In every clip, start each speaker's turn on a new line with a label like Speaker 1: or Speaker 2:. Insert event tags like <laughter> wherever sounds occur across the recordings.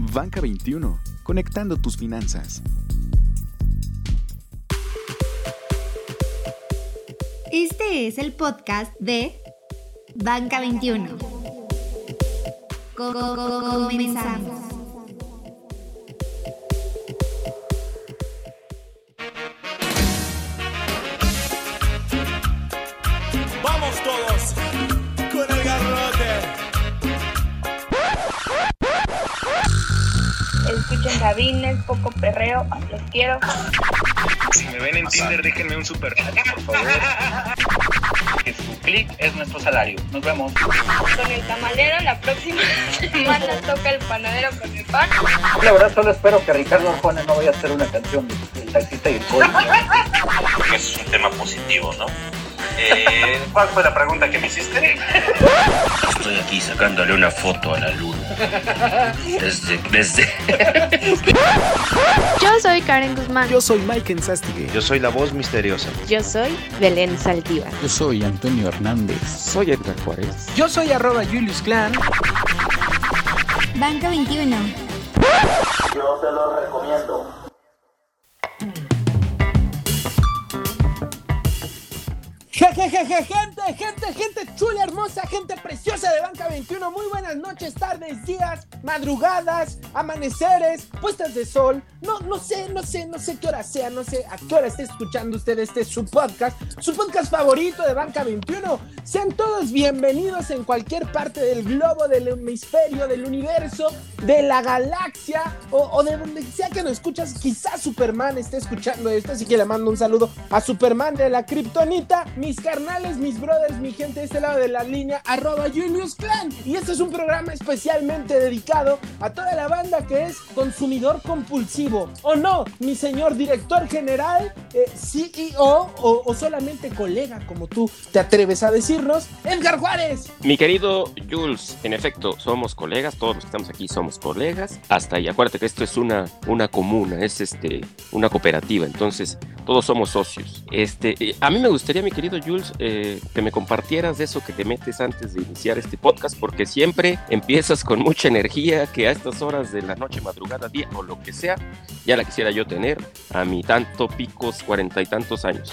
Speaker 1: Banca 21, conectando tus finanzas.
Speaker 2: Este es el podcast de Banca 21. Comenzamos.
Speaker 3: Sabines, poco perreo, los quiero.
Speaker 4: Si me ven en Tinder, déjenme un super por favor. Que su clic es nuestro salario. Nos vemos.
Speaker 3: Con el tamalero, la próxima semana toca el panadero con el pan.
Speaker 5: La verdad solo espero que Ricardo Arjona no vaya a hacer una canción del taxista y el policía.
Speaker 4: Porque eso es un tema positivo, ¿no? Eh, ¿Cuál fue la pregunta que me hiciste? <laughs> Sacándole una foto a la luna. <laughs> Desde, desde.
Speaker 6: Yo soy Karen Guzmán.
Speaker 1: Yo soy Mike Enzastigue.
Speaker 7: Yo soy la voz misteriosa.
Speaker 6: Yo soy Belén Saldívar.
Speaker 8: Yo soy Antonio Hernández.
Speaker 9: Soy Edgar Juárez.
Speaker 10: Yo soy arroba Julius Clan.
Speaker 2: Banca 21.
Speaker 5: Yo te lo recomiendo.
Speaker 10: Gente, gente, gente chula, hermosa, gente preciosa de Banca 21. Muy buenas noches, tardes, días, madrugadas, amaneceres, puestas de sol. No, no sé, no sé, no sé qué hora sea, no sé a qué hora esté escuchando usted este su podcast, su podcast favorito de Banca 21. Sean todos bienvenidos en cualquier parte del globo, del hemisferio, del universo, de la galaxia o, o de donde sea que nos escuchas. Quizás Superman esté escuchando esto, así que le mando un saludo a Superman de la Kryptonita mis carnales, mis brothers, mi gente de este lado de la línea, arroba Julius Clan. Y este es un programa especialmente dedicado a toda la banda que es consumidor compulsivo. ¿O no, mi señor director general, eh, CEO o, solamente colega, como tú te atreves a decirnos, Edgar Juárez?
Speaker 9: Mi querido Jules, en efecto, somos colegas, todos los que estamos aquí somos colegas. Hasta ahí, acuérdate que esto es una, una comuna, es este, una cooperativa, entonces todos somos socios. Este, eh, a mí me gustaría, mi querido Jules, eh, que me compartieras de eso que te metes antes de iniciar este podcast, porque siempre empiezas con mucha energía que a estas horas de la noche, madrugada, día o lo que sea, ya la quisiera yo tener a mi tanto picos cuarenta y tantos años.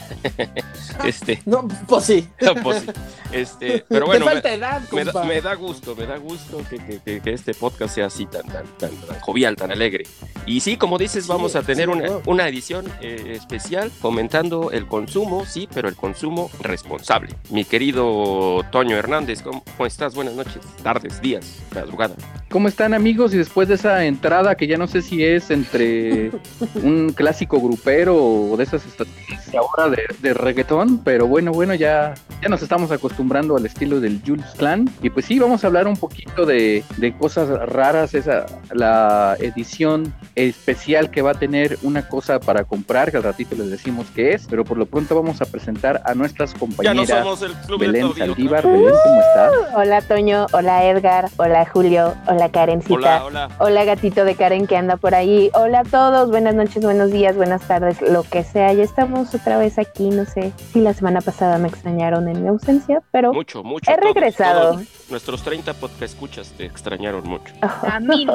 Speaker 9: <laughs> este,
Speaker 10: no, pues sí.
Speaker 9: pues sí. Este, pero <laughs> bueno,
Speaker 10: falta edad,
Speaker 9: me, da, me, da, gusto, me da gusto que, que, que, que, este podcast sea así tan, tan, tan, tan, jovial, tan alegre. Y sí, como dices, vamos
Speaker 10: Sí,
Speaker 9: a tener
Speaker 10: sí,
Speaker 9: una,
Speaker 10: no.
Speaker 9: una edición eh, especial fomentando el consumo, sí, pero el consumo responsable. Mi querido Toño Hernández, ¿cómo, estás? Buenas noches, tardes, días, madrugada.
Speaker 8: ¿Cómo están amigos? Y después de esa entrada que ya no sé si es entre <laughs> un clásico grupero o de esas estaciones ahora de, de reggaetón, pero bueno, bueno, ya, ya nos estamos acostumbrando al estilo del Jules Clan. Y pues sí, vamos a hablar un poquito de, de cosas raras, esa, la edición especial que va a tener una cosa para comprar, que al ratito les decimos qué es, pero por lo pronto vamos a presentar a nuestras
Speaker 9: Ya
Speaker 8: compañeras.
Speaker 9: no somos el club
Speaker 8: Belén Saldívar. Belén, ¿cómo estás?
Speaker 6: Hola Toño, hola Edgar, hola Julio, hola Karencita.
Speaker 9: Hola, hola.
Speaker 6: Hola gatito de Karen que anda por ahí. Hola a todos, buenas noches, buenos días, buenas tardes, lo que sea. Ya estamos otra vez aquí, no sé si la semana pasada me extrañaron en mi ausencia, pero
Speaker 9: Mucho, mucho.
Speaker 6: he
Speaker 9: todos,
Speaker 6: regresado.
Speaker 9: todos nuestros 30 podcast escuchas te extrañaron mucho.
Speaker 3: A mí.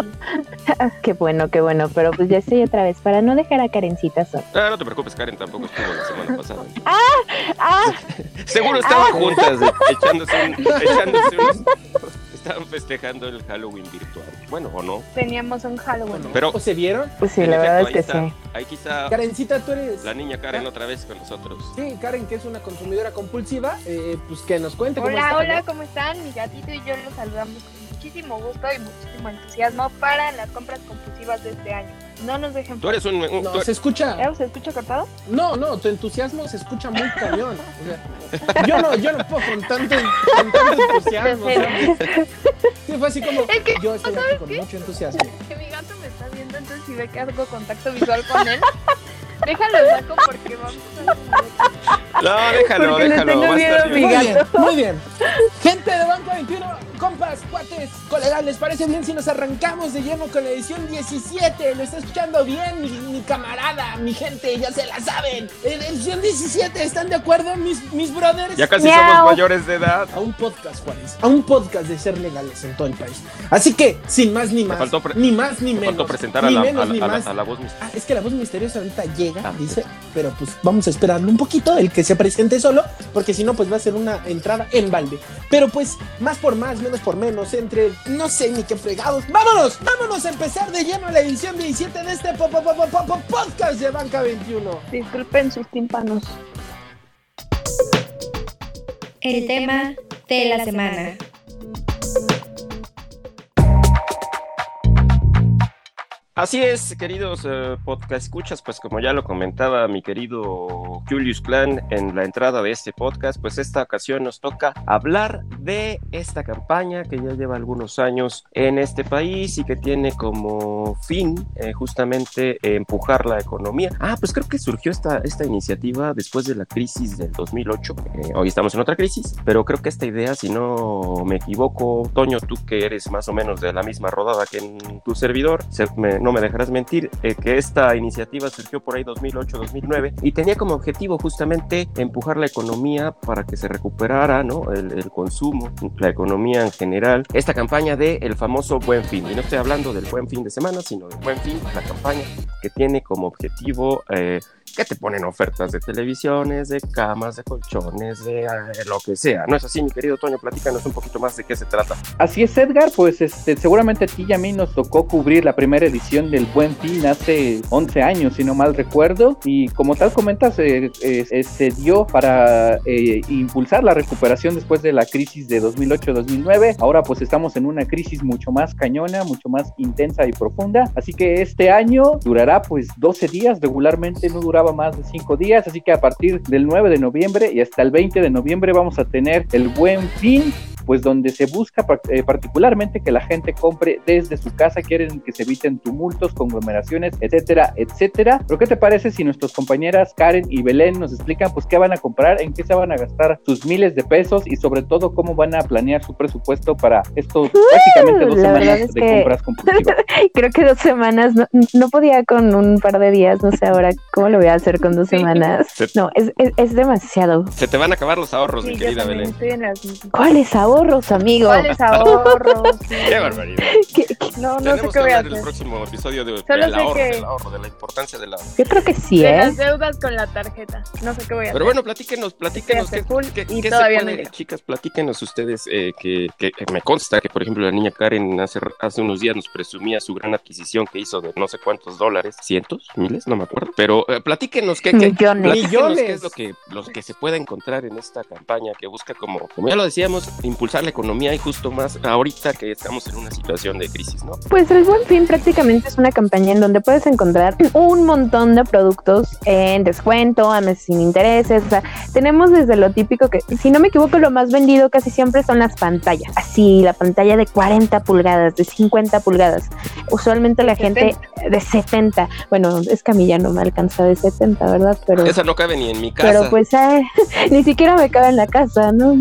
Speaker 3: <laughs>
Speaker 6: qué bueno, qué bueno, pero pues ya estoy otra vez para no dejar a Karencita sola.
Speaker 9: Ah, no te preocupes, Karen tampoco estuvo la semana pasada. <laughs>
Speaker 6: ¡Ah! <laughs>
Speaker 9: Seguro estaban juntas, eh, echándose, un, echándose unos- Estaban festejando el Halloween virtual. Bueno, o no.
Speaker 3: Teníamos un Halloween.
Speaker 9: Pero,
Speaker 10: ¿O se vieron?
Speaker 6: Pues sí, la
Speaker 9: efecto,
Speaker 6: verdad es que
Speaker 9: está,
Speaker 6: sí.
Speaker 9: Ahí quizá
Speaker 10: Karencita, tú eres...
Speaker 9: la niña Karen otra vez con nosotros.
Speaker 10: Sí, Karen, que es una consumidora compulsiva, eh, pues que nos cuente cómo
Speaker 3: Hola,
Speaker 10: está,
Speaker 3: hola,
Speaker 10: ¿no?
Speaker 3: ¿cómo están? Mi gatito y yo los saludamos muchísimo gusto y muchísimo entusiasmo para las compras compulsivas de este año. No nos dejen
Speaker 9: Tú eres un... un-
Speaker 10: No,
Speaker 9: tú-
Speaker 10: se escucha...
Speaker 3: ¿Eh? ¿Se escucha cortado?
Speaker 10: No, no, tu entusiasmo se escucha muy cañón. O sea, yo no, yo no puedo con tanto, con tanto entusiasmo. Sí, fue así como,
Speaker 3: Es que,
Speaker 10: yo estoy
Speaker 3: ¿sabes
Speaker 10: aquí con
Speaker 3: qué?
Speaker 10: mucho entusiasmo.
Speaker 3: Que mi gato me está viendo, entonces si ve que hago contacto visual con él, déjalo saco porque vamos a...
Speaker 9: No, déjalo,
Speaker 6: Porque le
Speaker 9: déjalo.
Speaker 6: tengo
Speaker 9: va a
Speaker 6: miedo a mi
Speaker 9: bien.
Speaker 10: Muy bien,
Speaker 6: gato.
Speaker 10: muy bien. Gente de Banco 21, compas, cuates, colegas, ¿les parece bien si nos arrancamos de lleno con la edición 17? ¿Lo está escuchando bien, mi, mi camarada, mi gente? Ya se la saben. En edición 17, ¿están de acuerdo, mis, mis brothers?
Speaker 9: Ya casi
Speaker 6: Miau.
Speaker 9: somos mayores de edad.
Speaker 10: A un podcast, Juárez. A un podcast de ser legales en todo el país. Así que, sin más ni más,
Speaker 9: faltó
Speaker 10: ni más ni
Speaker 9: Me
Speaker 10: menos.
Speaker 9: faltó presentar a
Speaker 10: ni
Speaker 9: la,
Speaker 10: menos
Speaker 9: a la-
Speaker 10: ni
Speaker 9: a la-
Speaker 10: más.
Speaker 9: a la voz misteriosa.
Speaker 10: Ah, es que la voz misteriosa ahorita llega,
Speaker 9: Ah,
Speaker 10: dice, pero pues vamos a esperarlo un poquito, el que se presente solo, porque si no, pues va a ser una entrada en balde. Pero pues, más por más, menos por menos, entre no sé ni qué fregados. ¡Vámonos! ¡Vámonos a empezar de lleno la edición 17 de este po- po- po- po- po- podcast de Banca 21!
Speaker 3: Disculpen sus tímpanos.
Speaker 2: El tema de la semana.
Speaker 9: Así es, queridos eh, podcast escuchas, pues como ya lo comentaba mi querido Julius Clan en la entrada de este podcast, pues esta ocasión nos toca hablar de esta campaña que ya lleva algunos años en este país y que tiene como fin eh, justamente empujar la economía. Ah, pues creo que surgió esta, esta iniciativa después de la crisis del 2008. Eh, hoy estamos en otra crisis, pero creo que esta idea, si no me equivoco, Toño, tú que eres más o menos de la misma rodada que en tu servidor, se- me- no me dejarás mentir, eh, que esta iniciativa surgió por ahí 2008-2009 y tenía como objetivo justamente empujar la economía para que se recuperara ¿no? el, el consumo, la economía en general. Esta campaña de el famoso Buen Fin, y no estoy hablando del Buen Fin de semana, sino del Buen Fin, la campaña que tiene como objetivo eh, que te ponen ofertas de televisiones, de camas, de colchones, de eh, lo que sea. ¿No es así, mi querido Toño? Platícanos un poquito más de qué se trata.
Speaker 8: Así es, Edgar, pues este, seguramente a ti y a mí nos tocó cubrir la primera edición del Buen Fin hace 11 años, si no mal recuerdo, y como tal comentas, eh, eh, eh, se dio para eh, impulsar la recuperación después de la crisis de 2008-2009. Ahora pues estamos en una crisis mucho más cañona, mucho más intensa y profunda, así que este año durará pues 12 días, regularmente no duraba más de 5 días, así que a partir del 9 de noviembre y hasta el 20 de noviembre vamos a tener el Buen Fin pues donde se busca eh, particularmente que la gente compre desde su casa, quieren que se eviten tumultos, conglomeraciones, etcétera, etcétera. Pero ¿qué te parece si nuestras compañeras Karen y Belén nos explican pues qué van a comprar, en qué se van a gastar sus miles de pesos y sobre todo cómo van a planear su presupuesto para estos prácticamente dos semanas
Speaker 6: es
Speaker 8: de
Speaker 6: que-
Speaker 8: compras compulsivas? <laughs>
Speaker 6: Creo que dos semanas, no, no podía con un par de días, no sé ahora cómo lo voy a hacer con dos
Speaker 3: Sí.
Speaker 6: semanas.
Speaker 9: Se,
Speaker 6: No, es, es, es demasiado.
Speaker 9: se te van a acabar los ahorros,
Speaker 3: Sí,
Speaker 9: mi querida Belén.
Speaker 6: ¿Cuáles ahorros, amigo?
Speaker 3: ¿Cuáles <laughs> ahorros?
Speaker 9: Qué barbaridad.
Speaker 6: ¿Qué- qué?
Speaker 3: No, no sé
Speaker 9: Tenemos
Speaker 3: qué
Speaker 9: que
Speaker 3: voy a
Speaker 9: en el
Speaker 3: hacer.
Speaker 9: próximo episodio de,
Speaker 3: Solo
Speaker 9: del
Speaker 3: sé
Speaker 9: ahorro,
Speaker 3: que-
Speaker 9: del ahorro, de la importancia del ahorro.
Speaker 6: Yo creo que sí,
Speaker 3: De
Speaker 6: ¿eh?
Speaker 3: las deudas con la tarjeta. No sé qué voy a
Speaker 9: Pero
Speaker 3: hacer.
Speaker 9: bueno, platíquenos, platíquenos qué, qué-
Speaker 3: y
Speaker 9: qué se
Speaker 3: todavía no
Speaker 9: chicas, platíquenos ustedes eh, que, que- que me consta que, por ejemplo, la niña Karen hace, hace unos días nos presumía su gran adquisición que hizo de no sé cuántos dólares, cientos, miles, no me acuerdo, pero eh, platíquenos qué, qué-
Speaker 6: Millones.
Speaker 9: platíquenos
Speaker 10: Millones.
Speaker 9: qué es lo que, los que se puede encontrar en esta campaña que busca como, como ya lo decíamos, impulsar la economía y justo más ahorita que estamos en una situación de crisis, ¿no?
Speaker 6: Pues el Buen Fin prácticamente es una campaña en donde puedes encontrar un montón de productos en descuento, a meses sin intereses. O sea, tenemos desde lo típico que, si no me equivoco, lo más vendido casi siempre son las pantallas. Así, la pantalla de 40 pulgadas, de 50 pulgadas. Usualmente la gente de 70. Bueno, es que a mí ya no me alcanza de 70, ¿verdad? Pero.
Speaker 9: Esa no cabe ni en mi casa.
Speaker 6: Pero pues <laughs> eh, ni siquiera me cabe en la casa, ¿no? <laughs>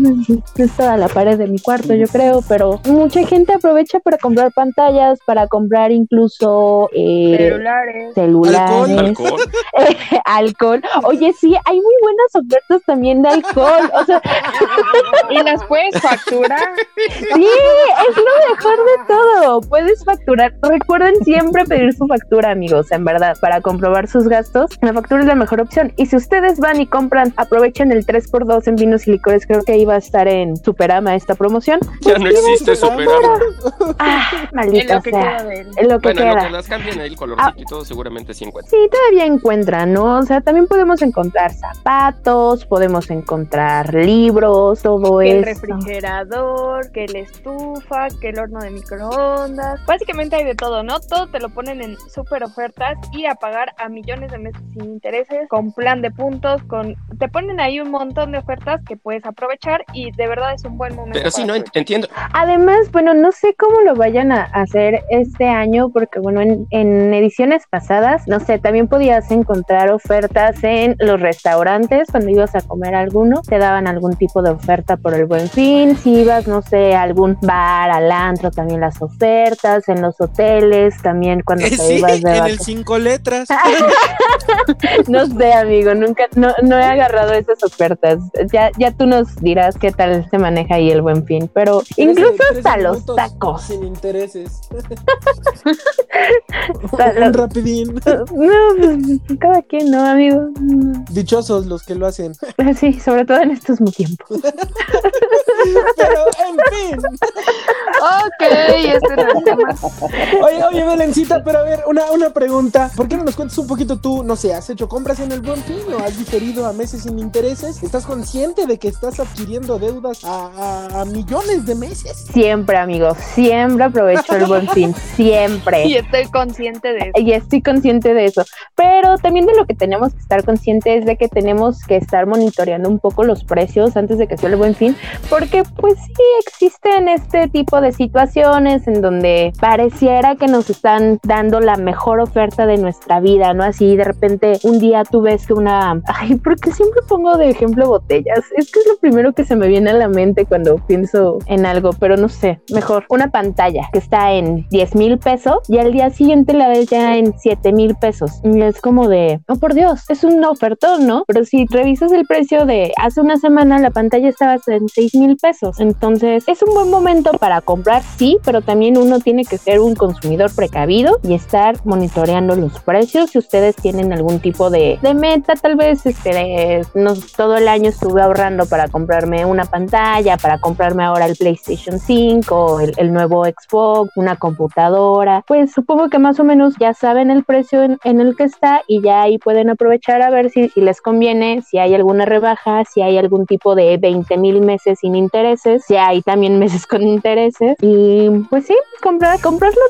Speaker 6: Es toda la pared de mi cuarto, yo creo, pero mucha gente aprovecha para comprar pantallas, para comprar incluso eh,
Speaker 3: Celulares.
Speaker 6: celulares,
Speaker 9: Alcohol. <laughs> <laughs>
Speaker 6: alcohol. Oye, sí, hay muy buenas ofertas también de alcohol. O sea, <laughs>
Speaker 3: Y las puedes facturar.
Speaker 6: sí, es lo mejor de todo. Puedes facturar. Recuerden siempre pedir su factura, amigos, en verdad, para comprobar sus gastos. La factura es la mejor opción. Y si ustedes van y compran, aprovechen el 3x2 en vinos y licores. Creo que iba a estar en Superama esta promoción.
Speaker 9: Ya no existe Superama.
Speaker 6: Ah,
Speaker 3: En
Speaker 6: maldita
Speaker 3: lo que
Speaker 6: sea.
Speaker 3: queda de él.
Speaker 6: En lo que
Speaker 9: Bueno, en lo
Speaker 6: queda.
Speaker 9: que las cambien ahí el colorcito y todo, seguramente sí encuentran.
Speaker 6: Sí, todavía encuentran, ¿no? O sea, también podemos encontrar zapatos, podemos encontrar libros, todo
Speaker 3: Que el
Speaker 6: eso.
Speaker 3: refrigerador, que la estufa, que el horno de microondas. Básicamente hay de todo ¿no? Todo te lo ponen en súper ofertas y a pagar a millones de meses sin intereses, con plan de puntos, con te ponen ahí un montón de ofertas que puedes aprovechar y de verdad es un buen momento.
Speaker 9: Pero sí, no entiendo.
Speaker 6: Además, bueno, no sé cómo lo vayan a hacer este año, porque bueno, en, en ediciones pasadas, no sé, también podías encontrar ofertas en los restaurantes cuando ibas a comer alguno, te daban algún tipo de oferta por el buen fin, si ibas, no sé, a algún bar, al antro, también las ofertas, en los hoteles, también cuando
Speaker 10: Eh,
Speaker 6: te
Speaker 10: sí,
Speaker 6: ibas de
Speaker 10: en el cinco letras. <laughs>
Speaker 6: No sé, amigo, nunca, no, no he agarrado esas ofertas. Ya, ya tú nos dirás qué tal se maneja ahí el buen fin, pero incluso hasta los tacos.
Speaker 10: Sin intereses. <laughs> Un rapidín. <laughs>
Speaker 6: No, pues, cada quien, ¿no, amigo?
Speaker 10: Dichosos los que lo hacen. <laughs>
Speaker 6: Sí, sobre todo en estos tiempos.
Speaker 10: Pero, en fin.
Speaker 3: Ok, este no es el tema.
Speaker 10: Oye, oye, Belencita, pero a ver, una, una pregunta. ¿Por qué no nos cuentas un poquito tú? No sé, ¿has hecho compras en el buen fin o has diferido a meses sin intereses? ¿Estás consciente de que estás adquiriendo deudas a, a- millones de meses?
Speaker 6: Siempre, amigo, siempre aprovecho el buen fin, <laughs> siempre.
Speaker 3: Y estoy consciente de eso.
Speaker 6: Y estoy consciente de eso. Pero también de lo que tenemos que estar conscientes es de que tenemos que estar monitoreando un poco los precios antes de que sea el buen fin, porque pues sí existen este tipo de situaciones en donde pareciera que nos están dando la mejor oferta de nuestra vida, ¿no? Así de repente un día tú ves que una... Ay, porque siempre pongo de ejemplo botellas. Es que es lo primero que se me viene a la mente cuando pienso en algo, pero no sé, mejor una pantalla que está en 10 mil pesos y al día siguiente la ves ya en 7 mil pesos. Y es como de, oh por Dios, es un ofertón, ¿no? Pero si revisas el precio de hace una semana, la pantalla estaba en 6 mil pesos. Entonces es un buen momento para comprar, sí, pero también uno tiene que ser un consumidor precavido y estar monitoreando los precios. Si ustedes tienen algún tipo de, meta, tal vez este, de- no, todo el año estuve ahorrando para comprarme una pantalla, para comprarme ahora el PlayStation 5, el, el nuevo Xbox, una computadora. Pues supongo que más o menos ya saben el precio en, en el que está y ya ahí pueden aprovechar a ver si, les conviene, si hay alguna rebaja, si hay algún tipo de 20 mil meses sin intereses, si hay también meses con intereses. Y pues sí, comprar, comprarlo,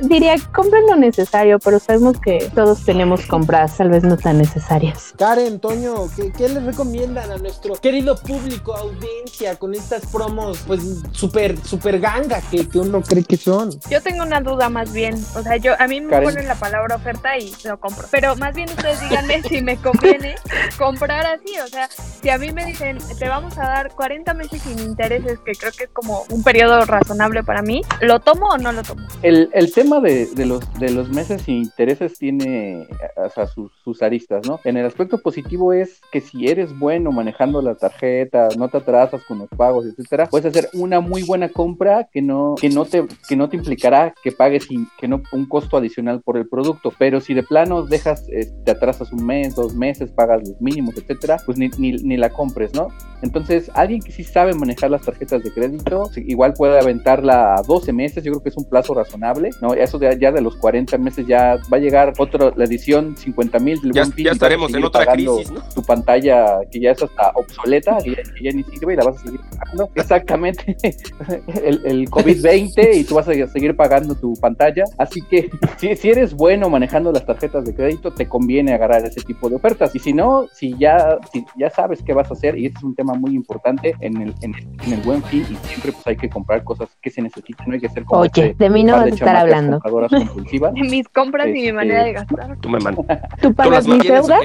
Speaker 6: diría, compren lo necesario, pero sabemos que todos tenemos compras tal vez no tan necesarias.
Speaker 10: Karen, Toño, ¿qué, les recomiendan a nuestro querido público, audiencia, con estas promos, pues, súper, súper ganga que, que uno cree que son?
Speaker 3: Yo tengo una duda más bien. O sea, yo a mí me
Speaker 10: Karen.
Speaker 3: ponen la palabra oferta y lo compro. Pero más bien ustedes díganme si me conviene <laughs> comprar así. O sea, si a mí me dicen, te vamos a dar 40 meses sin intereses, que creo que es como un periodo razonable para mí, ¿lo tomo o no lo tomo?
Speaker 8: El, el tema de, de los, de los meses sin intereses tiene o sea, sus, sus aristas, ¿no? En el aspecto positivo es que si eres bueno manejando la tarjeta, no te atrasas con los pagos, etcétera, puedes hacer una muy buena compra que no, que no te, que no te implicará que pagues que no, un costo adicional por el producto. Pero si de plano dejas, eh, te atrasas un mes, dos meses, pagas los mínimos, etcétera, pues ni, ni, ni la compres, ¿no? Entonces, alguien que sí sabe manejar las tarjetas de crédito, igual puede aventarla a 12 meses, yo creo que es un plazo razonable, ¿no? Eso de, ya de los 40 meses ya va a llegar otra, la edición 50 mil del
Speaker 9: Ya- ya estaremos en otra crisis, ¿no?
Speaker 8: Tu pantalla que ya es hasta obsoleta, que ya, que ya ni sirve y la vas a seguir pagando. Exactamente, <laughs> el, el COVID-20 y tú vas a seguir pagando tu pantalla. Así que <laughs> si, si eres bueno manejando las tarjetas de crédito, te conviene agarrar ese tipo de ofertas. Y si no, si ya, si ya sabes qué vas a hacer, y este es un tema muy importante en el, en el, en el buen fin, y siempre pues hay que comprar cosas que se necesitan, no hay que ser como
Speaker 6: Oye,
Speaker 8: este
Speaker 6: de mí no vas a estar hablando.
Speaker 8: compradoras compulsivas. <laughs>
Speaker 3: De mis compras y mi
Speaker 8: Este-
Speaker 3: manera de gastar.
Speaker 9: Tú me mandas.
Speaker 6: ¿Tú pagas mis deudas?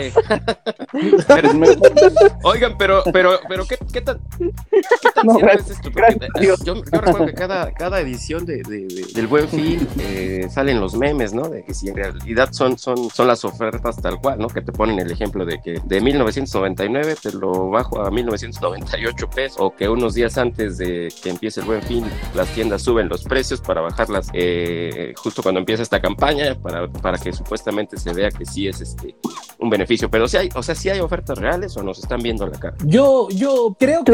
Speaker 9: Oigan, pero, pero, pero, ¿qué, qué tan, qué tan
Speaker 8: No, <laughs>
Speaker 9: es esto? Yo, yo recuerdo que cada, cada edición de, de- de- del Buen Fin eh, salen los memes, ¿no? De que si en realidad son, son, son las ofertas tal cual, ¿no? Que te ponen el ejemplo de que de 1999 te lo bajo a 1998 pesos, o que unos días antes de que empiece el Buen Fin las tiendas suben los precios para bajarlas eh, justo cuando empieza esta campaña, para, para que supuestamente se vea que sí es este un un beneficio, pero si hay, o sea, si hay ofertas reales o nos están viendo la cara.
Speaker 10: Yo, yo creo que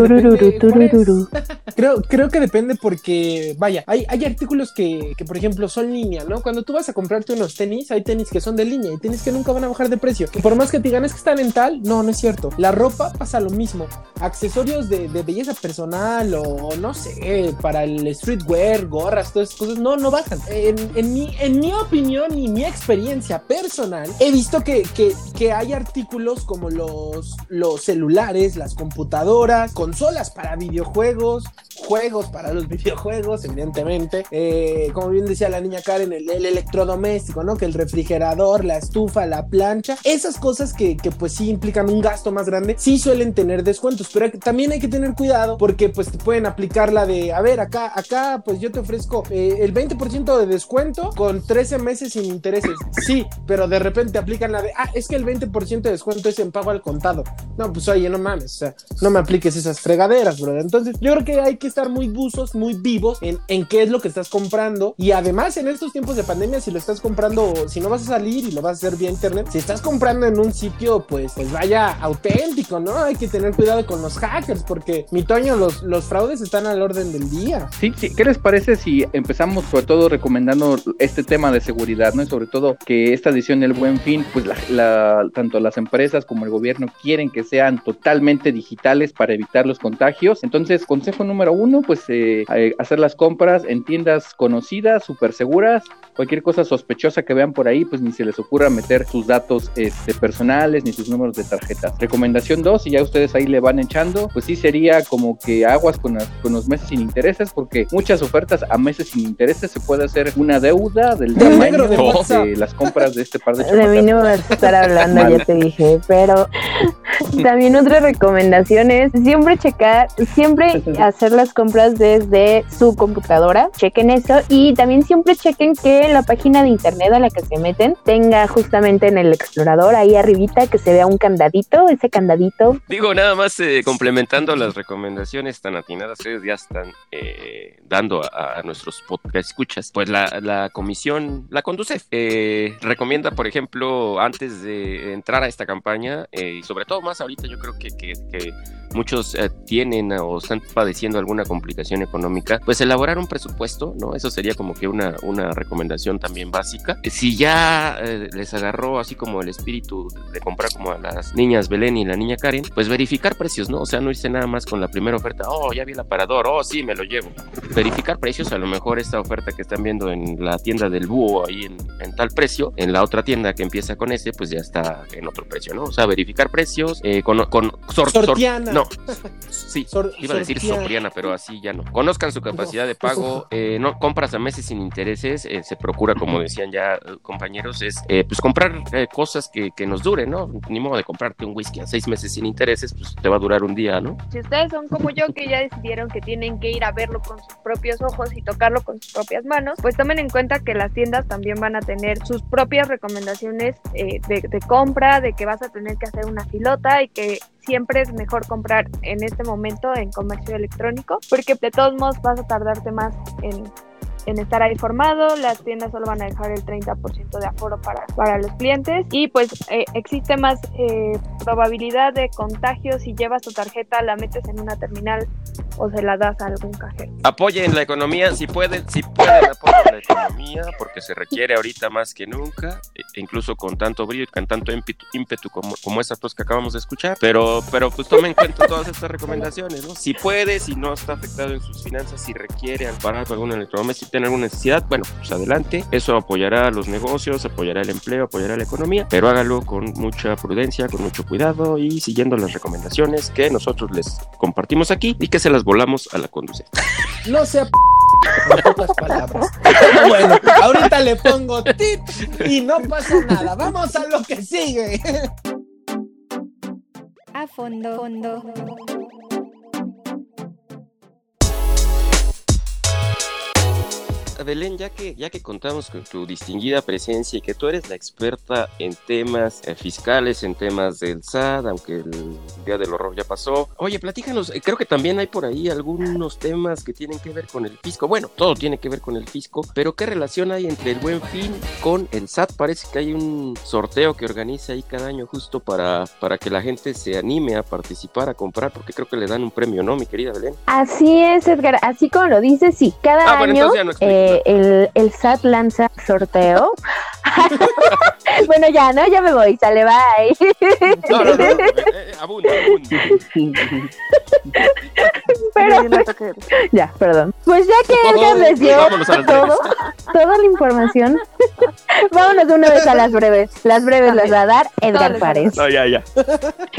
Speaker 10: Creo, creo que depende porque, vaya, hay, hay artículos que, que, por ejemplo, son línea, ¿no? Cuando tú vas a comprarte unos tenis, hay tenis que son de línea y tenis que nunca van a bajar de precio. Que por más que te digan es que están en tal, no, no es cierto. La ropa pasa lo mismo. Accesorios de, de belleza personal o no sé, para el streetwear, gorras, todas esas cosas, no, no bajan. En, en, mi, en mi opinión y mi experiencia personal, he visto que, que, que hay artículos como los, los celulares, las computadoras, consolas para videojuegos, juegos para los <laughs> videojuegos, evidentemente. Eh, como bien decía la niña Karen, el, el, electrodoméstico, ¿no? Que el refrigerador, la estufa, la plancha, esas cosas que, que, pues sí implican un gasto más grande, sí suelen tener descuentos, pero también hay que tener cuidado porque pues te pueden aplicar la de, a ver, acá, acá pues yo te ofrezco eh, el 20% de descuento con 13 meses sin intereses. Sí, pero de repente aplican la de, ah, es que el 20% de descuento es en pago al contado. No, pues oye, no mames, o sea, no me apliques esas fregaderas, brother. Entonces, yo creo que hay que estar muy buzos, muy vivos en, en qué es lo que estás comprando. Y además, en estos tiempos de pandemia, si lo estás comprando, si no vas a salir y lo vas a hacer vía internet, si estás comprando en un sitio, pues, pues vaya auténtico, ¿no? Hay que tener cuidado con los hackers, porque mi Toño, los, los fraudes están al orden del día.
Speaker 8: Sí, sí, ¿qué les parece si empezamos sobre todo recomendando este tema de seguridad, ¿no? Y sobre todo que esta edición del Buen Fin, pues la, la, tanto las empresas como el gobierno quieren que sean totalmente digitales para evitar los contagios. Entonces, consejo número uno, pues eh, hacer las compras en tiendas conocidas, súper seguras. Cualquier cosa sospechosa que vean por ahí, pues ni se les ocurra meter sus datos este, personales ni sus números de tarjetas. Recomendación dos, y ya ustedes ahí le van echando, pues sí sería como que aguas con, las, con los meses sin intereses, porque muchas ofertas a meses sin intereses se puede hacer una deuda del tamaño
Speaker 10: de
Speaker 8: de, las compras de este par de
Speaker 6: De mí no me vas a estar hablando, ya te dije, pero <laughs> también otra recomendación es siempre checar, siempre hacer las compras desde su computadora, chequen eso y también siempre chequen que la página de internet a la que se meten tenga justamente en el explorador ahí arribita que se vea un candadito, ese candadito.
Speaker 9: Digo, nada más eh, complementando las recomendaciones tan atinadas que ustedes ya están eh, dando a, a nuestros podcast escuchas, pues la, la comisión, la Conducef, eh, recomienda, por ejemplo, antes de entrar a esta campaña, eh, y sobre todo más ahorita, yo creo que, que, que muchos eh, tienen o están padeciendo alguna complicación económica, pues elaborar un presupuesto, ¿no? Eso sería como que una, una recomendación también básica. Si ya eh, les agarró así como el espíritu de comprar como a las niñas Belén y la niña Karen, pues verificar precios, ¿no? O sea, no irse nada más con la primera oferta, oh, ya vi el aparador, oh, sí, me lo llevo. Verificar precios, a lo mejor esta oferta que están viendo en la tienda del búho ahí en, en tal precio, en la otra tienda que empieza con ese, pues ya está en otro precio, ¿no? O sea, verificar precios, eh, con, con sor- sor-
Speaker 10: Sortiana.
Speaker 9: No, sí,
Speaker 10: Sor-
Speaker 9: iba a decir sopriana, pero así ya no. Conozcan su capacidad de pago, <laughs> eh, no compras a meses sin intereses, eh, se procura, como decían ya eh, compañeros, es eh, pues comprar eh, cosas que, que nos duren, ¿no? Ni modo de comprarte un whisky a seis meses sin intereses, pues te va a durar un día, ¿no?
Speaker 3: Si ustedes son como yo que ya decidieron que tienen que ir a verlo con sus propios ojos y tocarlo con sus propias manos, pues tomen en cuenta que las tiendas también van a tener sus propias recomendaciones eh, de, de compra, de que vas a tener que hacer una filota y que siempre es mejor comprar en este momento en comercio electrónico, porque de todos modos vas a tardarte más en, en estar ahí formado, las tiendas solo van a dejar el 30% de aforo para, para los clientes y pues eh, existe más eh, probabilidad de contagio si llevas tu tarjeta, la metes en una terminal o se la das a algún cajero.
Speaker 9: Apoyen la economía, si pueden, si pueden apoyen la economía, porque se requiere ahorita más que nunca, e- incluso con tanto brillo y con tanto ímpetu, ímpetu como, como esta tos que acabamos de escuchar, pero, pero pues tomen en cuenta todas estas recomendaciones, ¿no? Si puede, si no está afectado en sus finanzas, si requiere amparar con algún electrodoméstico, alguna necesidad, bueno, pues adelante, eso apoyará a los negocios, apoyará el empleo, apoyará la economía, pero hágalo con mucha prudencia, con mucho cuidado y siguiendo las recomendaciones que nosotros les compartimos aquí y que se las volamos a la conducción. <laughs>
Speaker 10: No sea p en pocas palabras. <laughs> Bueno, ahorita le pongo tip y no pasa nada. Vamos a lo que sigue.
Speaker 2: A fondo, fondo.
Speaker 9: Entonces, Belén, ya que, ya que contamos con tu distinguida presencia y que tú eres la experta en temas eh, fiscales, en temas del SAT, aunque el Día del Horror ya pasó. Oye, platícanos, eh, creo que también hay por ahí algunos temas que tienen que ver con el fisco. Bueno, todo tiene que ver con el fisco, pero ¿qué relación hay entre el buen fin con el SAT? Parece que hay un sorteo que organiza ahí cada año justo para, para que la gente se anime a participar, a comprar, porque creo que le dan un premio, ¿no, mi querida Belén?
Speaker 6: Así es, Edgar, así como lo dices, sí, cada
Speaker 9: Ah, bueno,
Speaker 6: año
Speaker 9: entonces ya no explico.
Speaker 6: Eh, el, el SAT lanza sorteo. <laughs> bueno, ya, ¿no? Ya me voy, sale, bye.
Speaker 9: No, no, no, <laughs> eh, eh, abunda, abunda.
Speaker 6: Pero, ya, perdón. Pues ya que Edgar les dio
Speaker 9: Vámonos a las
Speaker 6: todo. Toda la información, <laughs> vámonos de una vez a las breves. Las breves las va a dar Edgar Párez.
Speaker 9: No, ya, ya.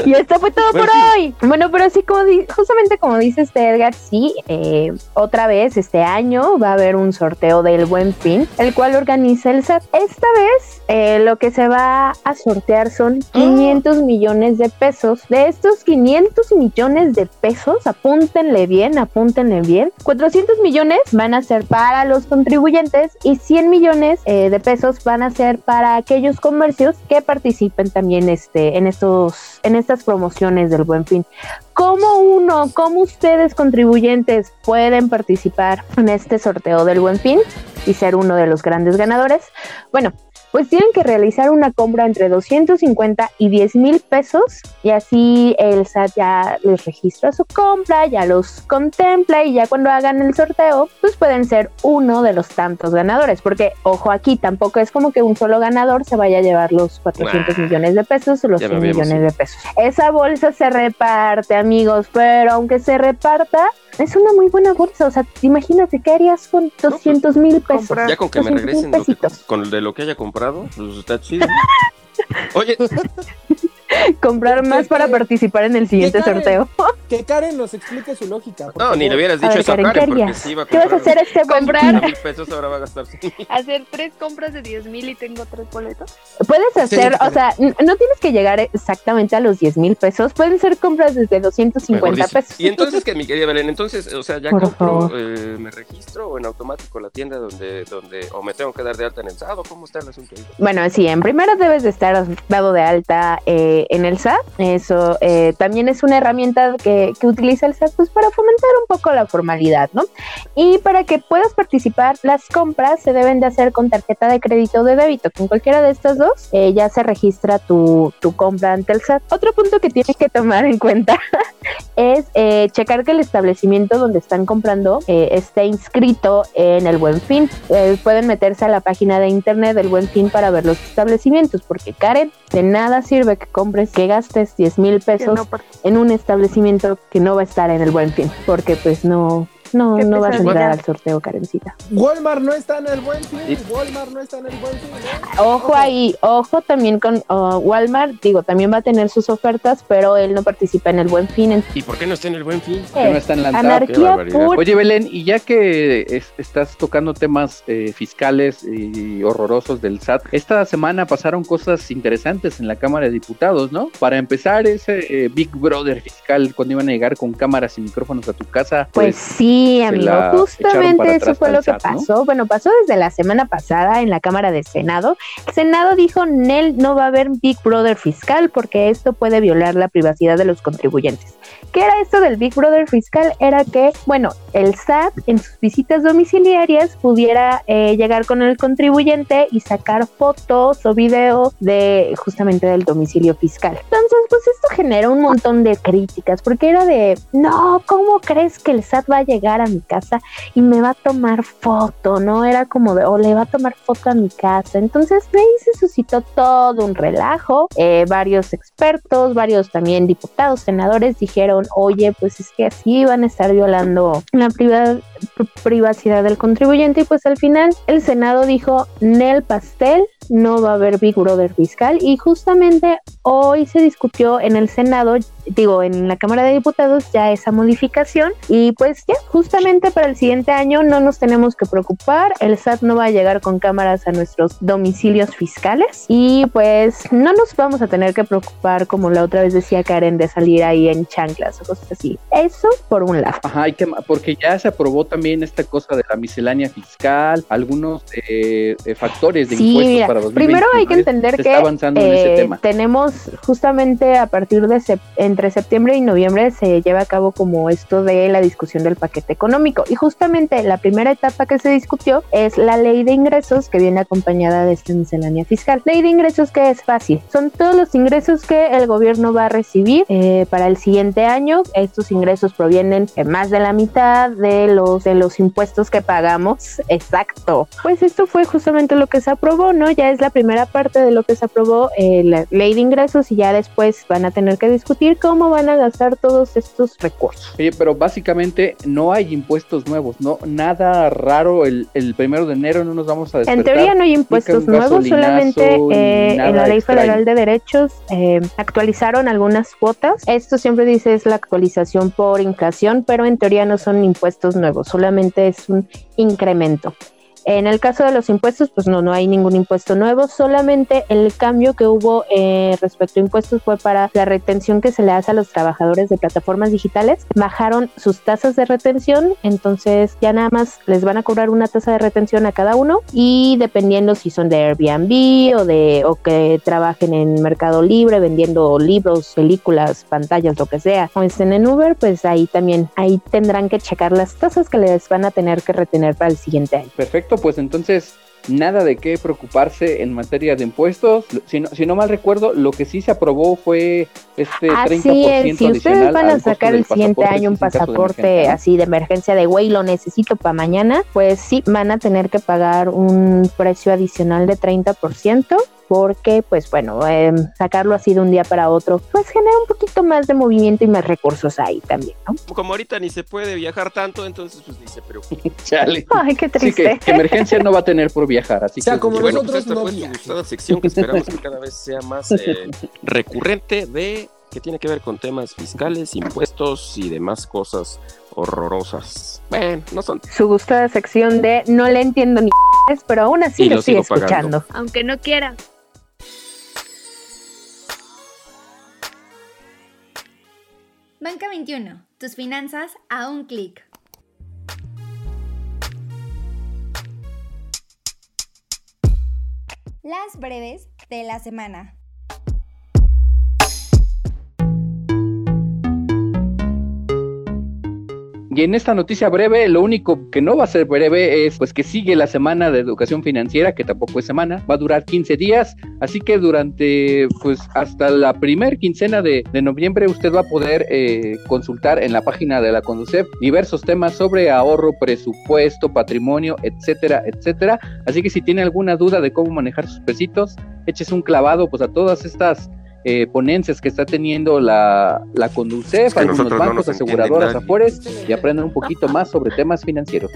Speaker 6: Y esto fue todo
Speaker 9: Buen
Speaker 6: por hoy. Bueno, pero sí, como di- justamente como dice este Edgar, sí, eh, otra vez este año va a haber un sorteo del Buen Fin, el cual organiza el SAT. Esta vez eh, lo que se va a sortear son 500 millones de pesos. De estos 500 millones de pesos, apúntenle bien, apúntenle bien. 400 millones van a ser para los contribuyentes y 100 millones eh, de pesos van a ser para aquellos comercios que participen también este, en, estos, en estas promociones del Buen Fin. ¿Cómo uno, cómo ustedes contribuyentes pueden participar en este sorteo del Buen Fin y ser uno de los grandes ganadores? Bueno, pues tienen que realizar una compra entre 250 y 10 mil pesos y así el SAT ya les registra su compra, ya los contempla y ya cuando hagan el sorteo, pues pueden ser uno de los tantos ganadores, porque ojo aquí, tampoco es como que un solo ganador se vaya a llevar los 400
Speaker 9: Nah.
Speaker 6: millones de pesos o los
Speaker 9: Ya
Speaker 6: 100
Speaker 9: me habíamos
Speaker 6: millones de pesos. Esa bolsa se reparte, amigos, pero aunque se reparta, es una muy buena bolsa, o sea, imagínate, ¿qué harías con 200 mil pesos?
Speaker 9: Ya con que me
Speaker 6: 200,000
Speaker 9: regresen lo que- con de lo que haya comprado, pues está chido. <laughs> Oye, <laughs> <laughs>
Speaker 6: comprar más para participar en el siguiente
Speaker 10: Karen?
Speaker 6: sorteo.
Speaker 10: Que Karen nos explique su lógica.
Speaker 9: no, ni le hubieras
Speaker 6: A
Speaker 9: dicho
Speaker 6: ver,
Speaker 9: eso a
Speaker 6: Karen, ¿qué
Speaker 9: Karen, porque si iba a
Speaker 6: ¿Qué vas a
Speaker 9: comprar
Speaker 6: hacer este
Speaker 3: Comprar.
Speaker 6: fin?
Speaker 9: 50 mil pesos, ahora va a gastar 100 mil. <laughs>
Speaker 3: Hacer tres compras de 10 mil y tengo tres boletos.
Speaker 6: Puedes hacer, o sea, no tienes que llegar exactamente a los 10 mil pesos, pueden ser compras desde
Speaker 9: Mejor
Speaker 6: 250
Speaker 9: dicho.
Speaker 6: pesos.
Speaker 9: Y entonces, que mi querida Belén, entonces, o sea, ya
Speaker 6: Por
Speaker 9: compro,
Speaker 6: favor.
Speaker 9: eh, me registro o en automático la tienda donde, donde, o me tengo que dar de alta en el SAT, o cómo está el asunto?
Speaker 6: Bueno, sí, en primera debes de estar dado de alta eh, en el SAT. Eso eh, también es una herramienta que, utiliza el SAT pues, para fomentar un poco la formalidad, ¿no? Y para que puedas participar, las compras se deben de hacer con tarjeta de crédito o de débito. Con cualquiera de estas dos eh, ya se registra tu, tu compra ante el SAT. Otro punto que tienes que tomar en cuenta <laughs> es eh, checar que el establecimiento donde están comprando eh, esté inscrito en el Buen Fin. Pueden meterse a la página de internet del Buen Fin para ver los establecimientos, porque Karen, de nada sirve que compres, que gastes 10 mil pesos
Speaker 3: no
Speaker 6: en un establecimiento que no va a estar en el Buen Fin, porque pues no, no, no vas a entrar al sorteo, Karencita.
Speaker 10: Walmart no está en el buen fin. Walmart no está en el buen fin. ¿no?
Speaker 6: Ojo ahí, ojo también con uh, Walmart, digo, también va a tener sus ofertas, pero él no participa en el Buen Fin. en-
Speaker 9: ¿Y por qué no está en el buen fin?
Speaker 8: Que no están lanzados.
Speaker 9: qué
Speaker 6: Anarquía
Speaker 9: barbaridad.
Speaker 6: pura.
Speaker 8: Oye, Belén, y ya que es- estás tocando temas eh, fiscales y horrorosos del SAT, esta semana pasaron cosas interesantes en la Cámara de Diputados, ¿no? Para empezar, ese eh, Big Brother fiscal, cuando iban a llegar con cámaras y micrófonos a tu casa,
Speaker 6: Pues sí,
Speaker 8: se
Speaker 6: amigo, justamente eso fue lo que
Speaker 8: SAT, ¿no?
Speaker 6: pasó. Bueno, pasó desde la semana pasada en la Cámara de Senado. El Senado dijo, Nel, no va a haber Big Brother fiscal porque esto puede violar la privacidad de los contribuyentes. ¿Qué era esto del Big Brother fiscal? Era que, bueno, el SAT en sus visitas domiciliarias pudiera eh, llegar con el contribuyente y sacar fotos o videos de justamente del domicilio fiscal. Entonces, pues esto generó un montón de críticas porque era de, no, ¿cómo crees que el SAT va a llegar a mi casa y me va a tomar foto? No era como de, o le va a tomar foto a mi casa. Entonces, de ahí se suscitó todo un relajo. Eh, varios expertos, varios también diputados, senadores dijeron, oye, pues es que así van a estar violando la priva- pri- privacidad del contribuyente y pues al final el Senado dijo, Nel Pastel, no va a haber Big Brother fiscal y justamente hoy se discutió en el Senado, digo, en la Cámara de Diputados ya esa modificación y pues ya justamente para el siguiente año no nos tenemos que preocupar, el SAT no va a llegar con cámaras a nuestros domicilios fiscales y pues no nos vamos a tener que preocupar como la otra vez decía Karen de salir ahí en chanclas o cosas así. Eso por un lado.
Speaker 8: Ajá, que, porque ya se aprobó también esta cosa de la miscelánea fiscal, algunos eh, eh, factores de impuestos para 2020.
Speaker 6: Primero hay que entender que eh, tenemos justamente a partir de entre septiembre y noviembre se lleva a cabo como esto de la discusión del paquete económico y justamente la primera etapa que se discutió es la ley de ingresos que viene acompañada de esta miscelánea fiscal. Ley de ingresos que es fácil, son todos los ingresos que el gobierno va a recibir para el siguiente año. Estos ingresos provienen en más de la mitad de los de los impuestos que pagamos. Exacto. Pues esto fue justamente lo que se aprobó, ¿no? Ya es la primera parte de lo que se aprobó eh, la ley de ingresos y ya después van a tener que discutir cómo van a gastar todos estos recursos.
Speaker 8: Oye, pero básicamente no hay impuestos nuevos, no nada raro. El, el primero de enero no nos vamos a despertar.
Speaker 6: En teoría no hay impuestos nuevos, solamente eh, en la ley federal de derechos eh, actualizaron algunas cuotas. Esto siempre dice es la actualización por inflación, pero en teoría no son impuestos nuevos, solamente es un incremento. En el caso de los impuestos, pues no, no hay ningún impuesto nuevo, solamente el cambio que hubo eh, respecto a impuestos fue para la retención que se le hace a los trabajadores de plataformas digitales. Bajaron sus tasas de retención, entonces ya nada más les van a cobrar una tasa de retención a cada uno y dependiendo si son de Airbnb o de o que trabajen en Mercado Libre vendiendo libros, películas, pantallas, lo que sea, o estén en Uber, pues ahí también ahí tendrán que checar las tasas que les van a tener que retener para el siguiente año.
Speaker 8: Perfecto, pues entonces nada de qué preocuparse en materia de impuestos. Si no, si no mal recuerdo, lo que sí se aprobó fue este
Speaker 6: así 30% Si ustedes van a sacar el siguiente año un pasaporte así de emergencia de güey, lo necesito para mañana, pues sí van a tener que pagar un precio adicional de 30% porque pues bueno, eh, sacarlo así de un día para otro, pues genera un poquito más de movimiento y más recursos ahí también, ¿no?
Speaker 9: Como ahorita ni se puede viajar tanto, entonces pues ni se preocupe. <laughs>
Speaker 6: Ay, qué triste.
Speaker 8: que, emergencia no va a tener por viajar, así
Speaker 10: o sea, como
Speaker 9: bueno,
Speaker 10: nosotros
Speaker 9: pues esta fue su gustada sección que esperamos que cada vez sea más eh, <laughs> recurrente de que tiene que ver con temas fiscales, impuestos y demás cosas horrorosas. Bueno, no son.
Speaker 6: Su gustada sección de no le entiendo ni <laughs> pero aún así lo, sigo escuchando.
Speaker 3: Aunque no quiera.
Speaker 2: Banca 21, tus finanzas a un clic. Las breves de la semana.
Speaker 8: Y en esta noticia breve, lo único que no va a ser breve es pues que sigue la semana de educación financiera, que tampoco es semana, va a durar 15 días, así que durante pues hasta la primer quincena de, noviembre usted va a poder eh, consultar en la página de la Conducef diversos temas sobre ahorro, presupuesto, patrimonio, etcétera, etcétera. Así que si tiene alguna duda de cómo manejar sus pesitos, eches un clavado pues a todas estas eh, ponencias que está teniendo la, la Conducef, algunos bancos, aseguradoras, afores, y aprenden un poquito más sobre temas financieros.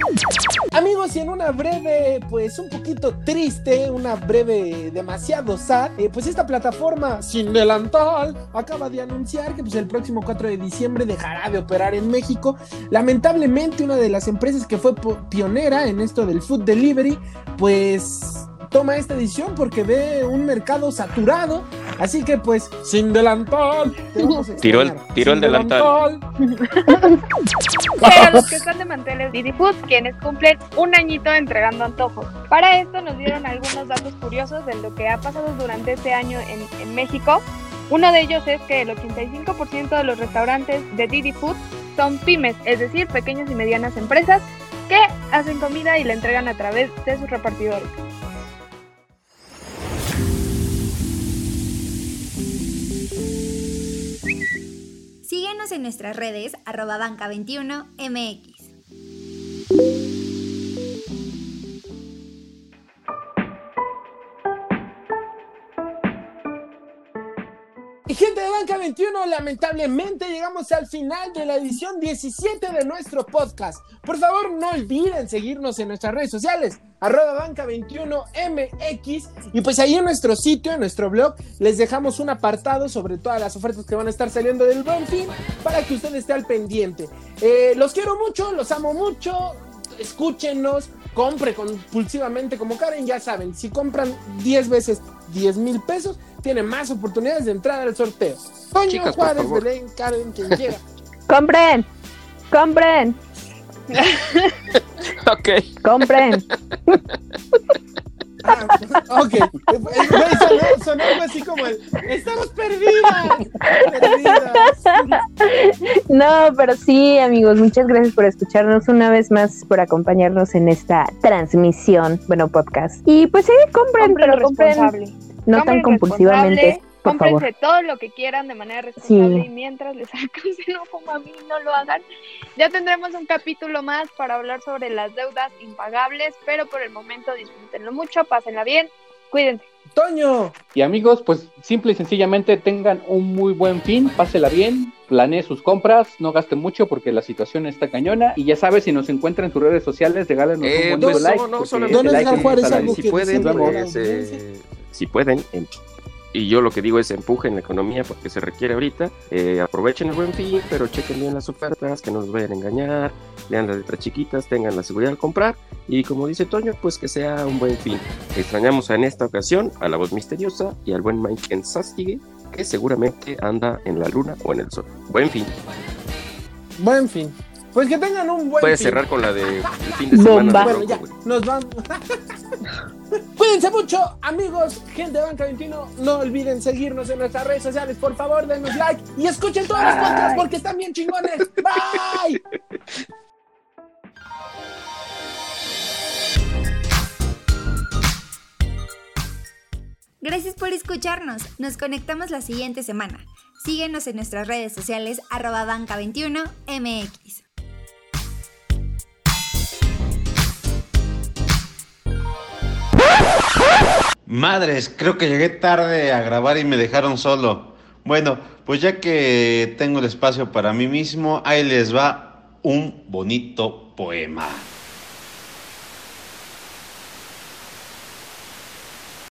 Speaker 10: Amigos, y en una breve, pues un poquito triste, una breve demasiado sad, eh, pues esta plataforma sin delantal acaba de anunciar que pues el próximo 4 de diciembre dejará de operar en México. Lamentablemente, una de las empresas que fue pionera en esto del food delivery, pues toma esta edición porque ve un mercado saturado. Así que pues, sin delantal.
Speaker 9: Tiró el, tiró el delantal.
Speaker 3: Pero los que están de manteles Didi Food, quienes cumplen un añito entregando antojos. Para esto nos dieron algunos datos curiosos de lo que ha pasado durante este año en, en México. Uno de ellos es que el 85% de los restaurantes de Didi Food son pymes, es decir, pequeñas y medianas empresas que hacen comida y la entregan a través de sus repartidores.
Speaker 2: Síguenos en nuestras redes arroba banca21mx.
Speaker 10: 2021, lamentablemente llegamos al final de la edición 17 de nuestro podcast. Por favor, no olviden seguirnos en nuestras redes sociales, arroba banca21mx. Y pues ahí en nuestro sitio, en nuestro blog, les dejamos un apartado sobre todas las ofertas que van a estar saliendo del buen para que usted esté al pendiente. Eh, los quiero mucho, los amo mucho. Escúchenos, compre compulsivamente como Karen, ya saben, si compran 10 veces 10 mil pesos, tienen más oportunidades de entrar al sorteo. Toño
Speaker 9: Chicas,
Speaker 10: Juárez. Belén, Karen, quien quiera. <laughs>
Speaker 6: Compren, compren, <laughs>
Speaker 9: Ok.
Speaker 6: compren.
Speaker 10: Ah, ok. Sonó, sonó algo así como el ¡Estamos perdidas! ¡Perdidas! <laughs>
Speaker 6: No, pero sí, amigos, muchas gracias por escucharnos una vez más, por acompañarnos en esta transmisión, bueno, podcast. Y pues sí, compren,
Speaker 3: Compren
Speaker 6: pero compren no tan compulsivamente, favor.
Speaker 3: Cómprense todo lo que quieran de manera responsable
Speaker 6: Sí.
Speaker 3: y mientras les <laughs> alcance, no como a mí, no lo hagan. Ya tendremos un capítulo más para hablar sobre las deudas impagables, pero por el momento disfrútenlo mucho, pásenla bien, cuídense.
Speaker 10: Toño,
Speaker 8: Y amigos, pues simple y sencillamente tengan un muy buen fin, pásela bien, planee sus compras, no gasten mucho porque la situación está cañona. Y ya sabes, si nos encuentran en tus redes sociales, regálanos
Speaker 9: Eh,
Speaker 8: un buen
Speaker 9: pues,
Speaker 8: like.
Speaker 9: no, no,
Speaker 8: porque
Speaker 9: solamente
Speaker 8: ese
Speaker 10: Don
Speaker 8: like
Speaker 10: Edgar
Speaker 8: nos
Speaker 10: Juárez,
Speaker 8: ayuda
Speaker 10: algo
Speaker 9: si
Speaker 10: que
Speaker 9: pueden,
Speaker 10: decir,
Speaker 9: pues,
Speaker 10: ¿verdad?
Speaker 9: eh, si pueden, em- y yo lo que digo es empujen la economía porque se requiere ahorita, eh, aprovechen el buen fin, pero chequen bien las ofertas, que no nos vayan a engañar, lean las letras chiquitas, tengan la seguridad al comprar, y como dice Toño, pues que sea un buen fin. Extrañamos en esta ocasión a la voz misteriosa y al buen Mike en Sastige, que seguramente anda en la luna o en el sol. Buen fin.
Speaker 10: buen fin. Pues que tengan un buen
Speaker 9: Puedes
Speaker 10: fin.
Speaker 9: cerrar con la de el fin de semana.
Speaker 6: Bomba.
Speaker 9: de
Speaker 10: Bueno, ya. Nos vamos. <laughs> Cuídense mucho, amigos, gente de Banca 21. No olviden seguirnos en nuestras redes sociales, por favor, denos like y escuchen todos los podcasts porque están bien chingones. <laughs> Bye.
Speaker 2: Gracias por escucharnos. Nos conectamos la siguiente semana. Síguenos en nuestras redes sociales arroba banca21mx.
Speaker 7: Madres, creo que llegué tarde a grabar y me dejaron solo. Bueno, pues ya que tengo el espacio para mí mismo, ahí les va un bonito poema.